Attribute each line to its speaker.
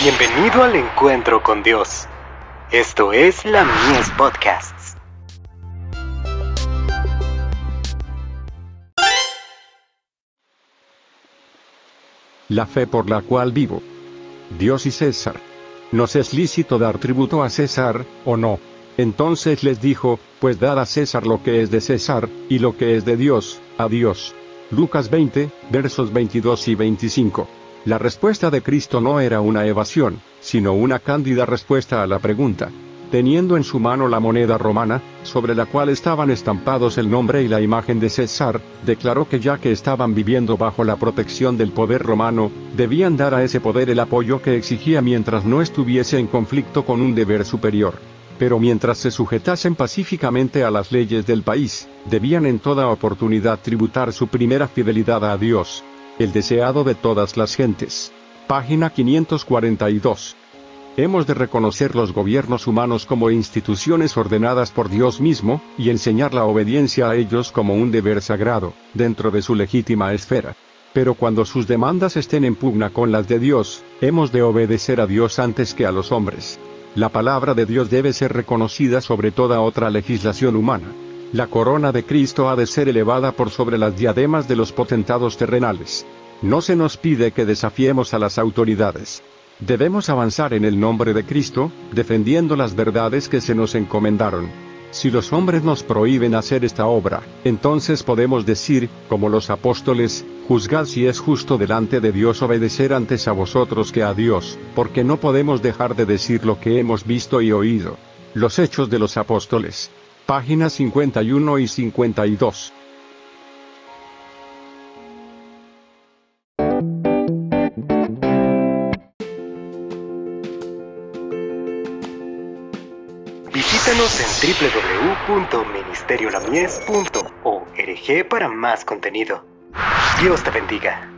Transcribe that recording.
Speaker 1: Bienvenido al encuentro con Dios. Esto es la Mies Podcasts.
Speaker 2: La fe por la cual vivo. Dios y César. ¿Nos es lícito dar tributo a César, o no? Entonces les dijo, pues dad a César lo que es de César, y lo que es de Dios, a Dios. Lucas 20, versos 22 y 25. La respuesta de Cristo no era una evasión, sino una cándida respuesta a la pregunta. Teniendo en su mano la moneda romana, sobre la cual estaban estampados el nombre y la imagen de César, declaró que ya que estaban viviendo bajo la protección del poder romano, debían dar a ese poder el apoyo que exigía mientras no estuviese en conflicto con un deber superior. Pero mientras se sujetasen pacíficamente a las leyes del país, debían en toda oportunidad tributar su primera fidelidad a Dios, el deseado de todas las gentes. Página 542. Hemos de reconocer los gobiernos humanos como instituciones ordenadas por Dios mismo, y enseñar la obediencia a ellos como un deber sagrado, dentro de su legítima esfera. Pero cuando sus demandas estén en pugna con las de Dios, hemos de obedecer a Dios antes que a los hombres. La palabra de Dios debe ser reconocida sobre toda otra legislación humana. La corona de Cristo ha de ser elevada por sobre las diademas de los potentados terrenales. No se nos pide que desafiemos a las autoridades. Debemos avanzar en el nombre de Cristo, defendiendo las verdades que se nos encomendaron. Si los hombres nos prohíben hacer esta obra, entonces podemos decir, como los apóstoles, juzgad si es justo delante de Dios obedecer antes a vosotros que a Dios, porque no podemos dejar de decir lo que hemos visto y oído. Los Hechos de los Apóstoles páginas 51 y 52.
Speaker 1: Visítanos en www.ministeriolamies.org para más contenido. Dios te bendiga.